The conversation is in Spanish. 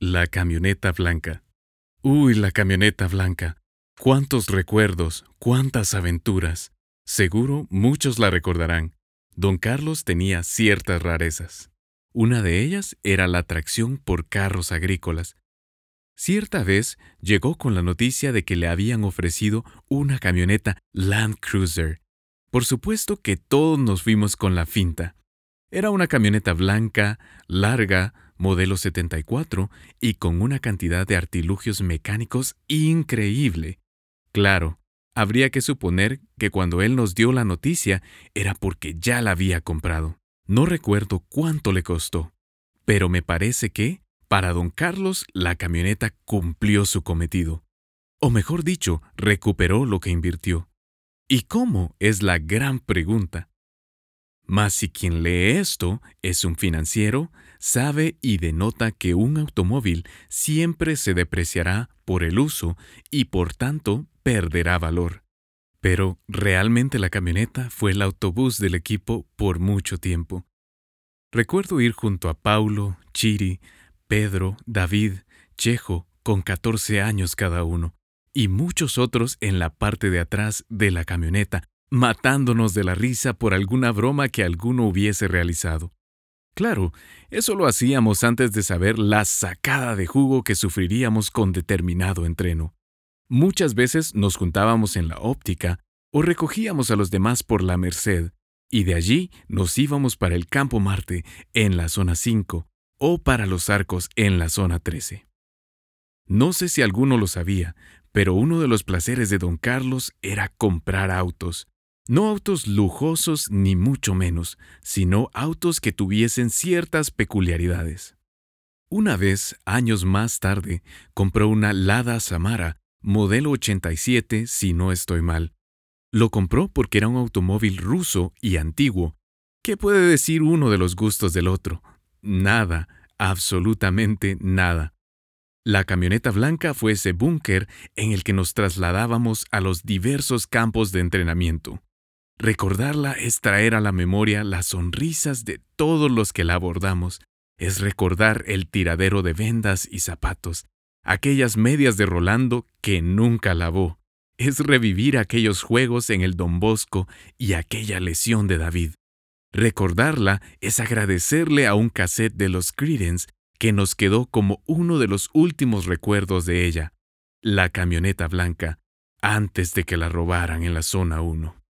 La camioneta blanca. Uy, la camioneta blanca. Cuántos recuerdos, cuántas aventuras. Seguro muchos la recordarán. Don Carlos tenía ciertas rarezas. Una de ellas era la atracción por carros agrícolas. Cierta vez llegó con la noticia de que le habían ofrecido una camioneta Land Cruiser. Por supuesto que todos nos fuimos con la finta. Era una camioneta blanca, larga, modelo 74 y con una cantidad de artilugios mecánicos increíble. Claro, habría que suponer que cuando él nos dio la noticia era porque ya la había comprado. No recuerdo cuánto le costó, pero me parece que, para don Carlos, la camioneta cumplió su cometido. O mejor dicho, recuperó lo que invirtió. ¿Y cómo? es la gran pregunta. Mas si quien lee esto es un financiero, sabe y denota que un automóvil siempre se depreciará por el uso y por tanto perderá valor. Pero realmente la camioneta fue el autobús del equipo por mucho tiempo. Recuerdo ir junto a Paulo, Chiri, Pedro, David, Chejo, con 14 años cada uno, y muchos otros en la parte de atrás de la camioneta, matándonos de la risa por alguna broma que alguno hubiese realizado. Claro, eso lo hacíamos antes de saber la sacada de jugo que sufriríamos con determinado entreno. Muchas veces nos juntábamos en la óptica o recogíamos a los demás por la Merced, y de allí nos íbamos para el Campo Marte en la zona 5 o para los arcos en la zona 13. No sé si alguno lo sabía, pero uno de los placeres de don Carlos era comprar autos. No autos lujosos ni mucho menos, sino autos que tuviesen ciertas peculiaridades. Una vez, años más tarde, compró una Lada Samara modelo 87 si no estoy mal. Lo compró porque era un automóvil ruso y antiguo. ¿Qué puede decir uno de los gustos del otro? Nada, absolutamente nada. La camioneta blanca fue ese búnker en el que nos trasladábamos a los diversos campos de entrenamiento. Recordarla es traer a la memoria las sonrisas de todos los que la abordamos, es recordar el tiradero de vendas y zapatos, aquellas medias de Rolando que nunca lavó. Es revivir aquellos juegos en el Don Bosco y aquella lesión de David. Recordarla es agradecerle a un cassette de los Creedence que nos quedó como uno de los últimos recuerdos de ella, la camioneta blanca, antes de que la robaran en la zona 1.